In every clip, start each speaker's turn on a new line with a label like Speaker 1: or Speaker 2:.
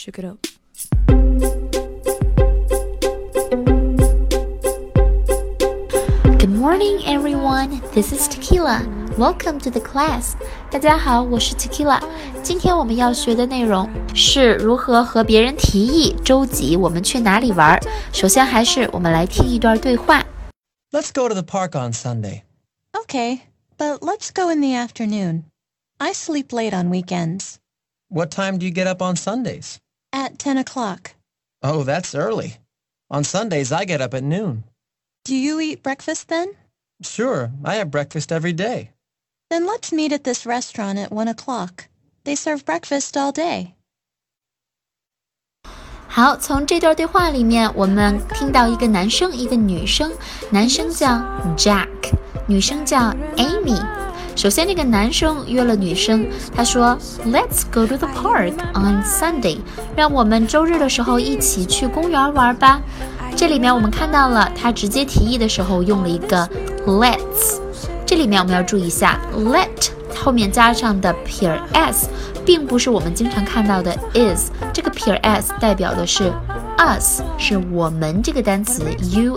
Speaker 1: Shake it up.
Speaker 2: Good morning, everyone. This is Tequila. Welcome to the class. 大家好，我是 Tequila。今天我们要学的内容是如何和别人提议周几我们去哪里玩。首先，还是我们来听一段对话。
Speaker 3: Let's go to the park on Sunday.
Speaker 4: Okay, but let's go in the afternoon. I sleep late on weekends.
Speaker 3: What time do you get up on Sundays?
Speaker 4: At 10 o'clock.
Speaker 3: Oh, that's early. On Sundays, I get up at noon.
Speaker 4: Do you eat breakfast then?
Speaker 3: Sure, I have breakfast every day.
Speaker 4: Then let's meet at this restaurant at 1 o'clock. They serve breakfast all day.
Speaker 2: 好，从这段对话里面，我们听到一个男生，一个女生。男生叫 Jack，女生叫 Amy。 首先，这个男生约了女生，他说：“Let's go to the park on Sunday。”让我们周日的时候一起去公园玩吧。这里面我们看到了，他直接提议的时候用了一个 Let's。这里面我们要注意一下，Let 后面加上的撇 s，并不是我们经常看到的 is。这个撇 s 代表的是 us，是我们这个单词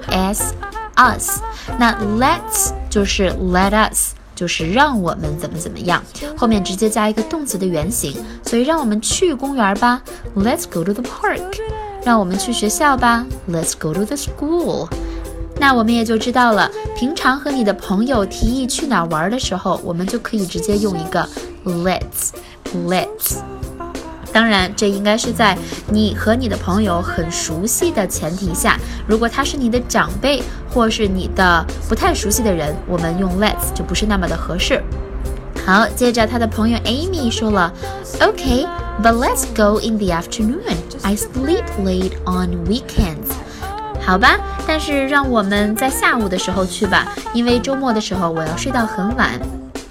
Speaker 2: us us。那 Let's 就是 let us。就是让我们怎么怎么样，后面直接加一个动词的原形，所以让我们去公园吧，Let's go to the park。让我们去学校吧，Let's go to the school。那我们也就知道了，平常和你的朋友提议去哪玩的时候，我们就可以直接用一个 Let's Let's。当然，这应该是在你和你的朋友很熟悉的前提下。如果他是你的长辈，或是你的不太熟悉的人，我们用 let's 就不是那么的合适。好，接着他的朋友 Amy 说了，OK，but let's go in the afternoon. I sleep late on weekends. 好吧，但是让我们在下午的时候去吧，因为周末的时候我要睡到很晚。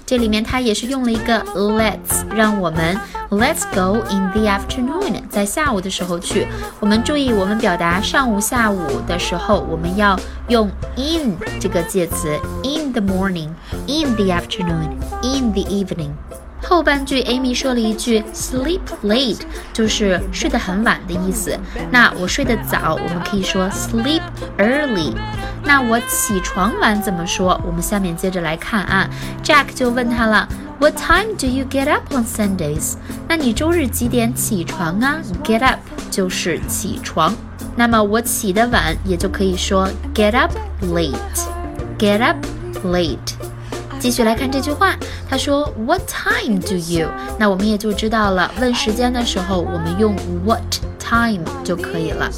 Speaker 2: 这里面它也是用了一个 let's，让我们 let's go in the afternoon，在下午的时候去。我们注意，我们表达上午、下午的时候，我们要用 in 这个介词，in the morning，in the afternoon，in the evening。后半句，Amy 说了一句 sleep late，就是睡得很晚的意思。那我睡得早，我们可以说 sleep early。那我起床晚怎么说？我们下面接着来看啊。Jack 就问他了，What time do you get up on Sundays？那你周日几点起床啊？Get up 就是起床。那么我起得晚，也就可以说 get up late。Get up late。继续来看这句话，他说 What time do you？那我们也就知道了，问时间的时候，我们用 What time 就可以了。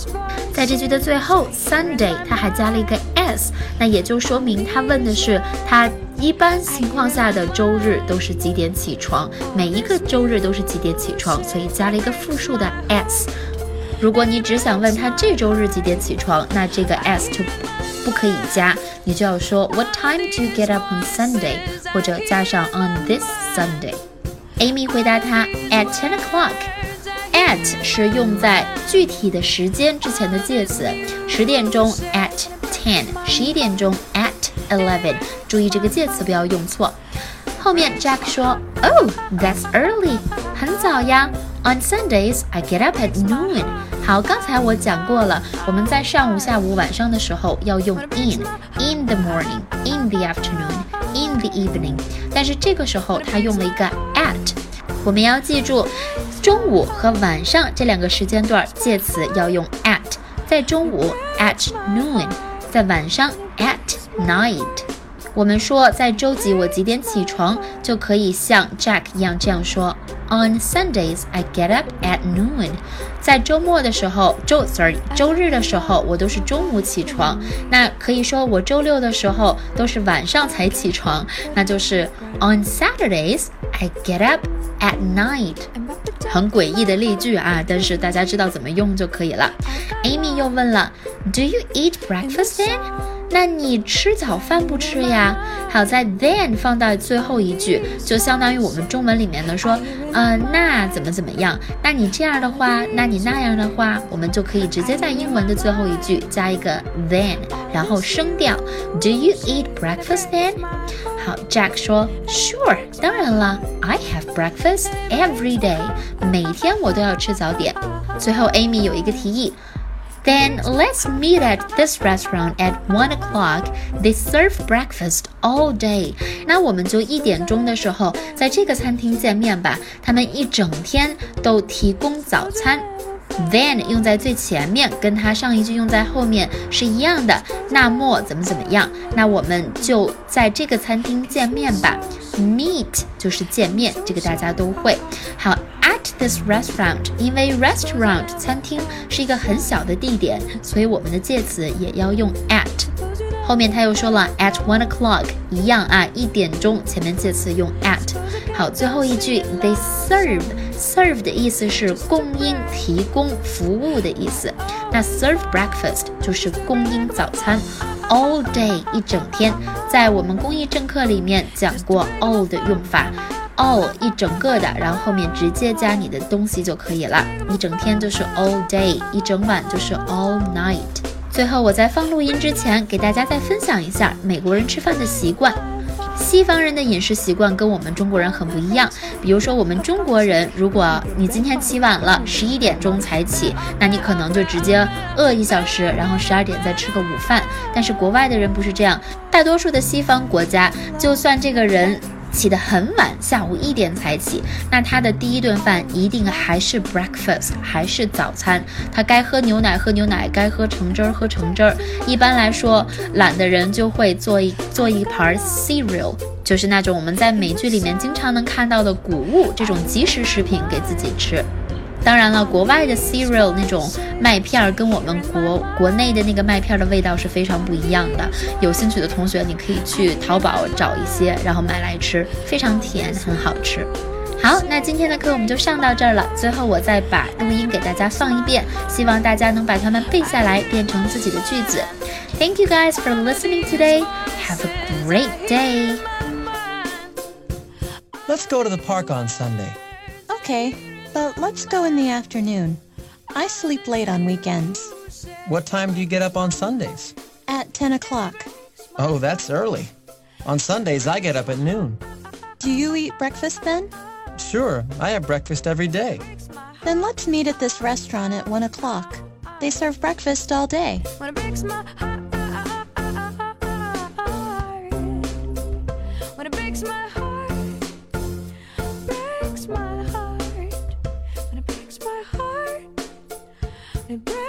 Speaker 2: 在这句的最后，Sunday 他还加了一个 s，那也就说明他问的是他一般情况下的周日都是几点起床，每一个周日都是几点起床，所以加了一个复数的 s。如果你只想问他这周日几点起床，那这个 s 就不可以加，你就要说 What time do you get up on Sunday？或者加上 on this Sunday。Amy 回答他 At ten o'clock。At 是用在具体的时间之前的介词，十点钟 at ten，十一点钟 at eleven。注意这个介词不要用错。后面 Jack 说，Oh, that's early，很早呀。On Sundays, I get up at noon。好，刚才我讲过了，我们在上午、下午、晚上的时候要用 in，in the morning, in the afternoon, in the evening。但是这个时候他用了一个 at，我们要记住，中午和晚上这两个时间段介词要用 at，在中午 at noon，在晚上 at night。我们说在周几我几点起床，就可以像 Jack 一样这样说。On Sundays, I get up at noon. 在周末的时候，周 sorry 周日的时候，我都是中午起床。那可以说我周六的时候都是晚上才起床，那就是 On Saturdays, I get up at night. 很诡异的例句啊，但是大家知道怎么用就可以了。Amy 又问了，Do you eat breakfast？那你吃早饭不吃呀？好在 then 放到最后一句，就相当于我们中文里面的说，呃，那怎么怎么样？那你这样的话，那你那样的话，我们就可以直接在英文的最后一句加一个 then，然后声调。Do you eat breakfast then？好，Jack 说，Sure，当然了，I have breakfast every day，每天我都要吃早点。最后，Amy 有一个提议。Then let's meet at this restaurant at one o'clock. They serve breakfast all day. 那我们就一点钟的时候在这个餐厅见面吧。他们一整天都提供早餐。Then 用在最前面，跟它上一句用在后面是一样的。那么怎么怎么样？那我们就在这个餐厅见面吧。Meet 就是见面，这个大家都会。好 this restaurant，因为 restaurant 餐厅是一个很小的地点，所以我们的介词也要用 at。后面他又说了 at one o'clock 一样啊，一点钟前面介词用 at。好，最后一句 they serve serve 的意思是供应、提供、服务的意思。那 serve breakfast 就是供应早餐，all day 一整天。在我们公益政课里面讲过 all 的用法，all 一整个的，然后后面直接加你的东西就可以了。一整天就是 all day，一整晚就是 all night。最后，我在放录音之前，给大家再分享一下美国人吃饭的习惯。西方人的饮食习惯跟我们中国人很不一样。比如说，我们中国人，如果你今天起晚了，十一点钟才起，那你可能就直接饿一小时，然后十二点再吃个午饭。但是国外的人不是这样，大多数的西方国家，就算这个人。起得很晚，下午一点才起，那他的第一顿饭一定还是 breakfast，还是早餐。他该喝牛奶喝牛奶，该喝橙汁儿喝橙汁儿。一般来说，懒的人就会做一做一盘 cereal，就是那种我们在美剧里面经常能看到的谷物这种即食食品给自己吃。当然了，国外的 cereal 那种麦片儿跟我们国国内的那个麦片的味道是非常不一样的。有兴趣的同学，你可以去淘宝找一些，然后买来吃，非常甜，很好吃。好，那今天的课我们就上到这儿了。最后我再把录音给大家放一遍，希望大家能把它们背下来，变成自己的句子。Thank you guys for listening today. Have a great day.
Speaker 3: Let's go to the park on Sunday.
Speaker 4: Okay, but let's go in the afternoon. I sleep late on weekends.
Speaker 3: What time do you get up on Sundays?
Speaker 4: At 10 o'clock.
Speaker 3: Oh, that's early. On Sundays, I get up at noon.
Speaker 4: Do you eat breakfast then?
Speaker 3: Sure, I have breakfast every day.
Speaker 4: Then let's meet at this restaurant at 1 o'clock. They serve breakfast all day.
Speaker 1: I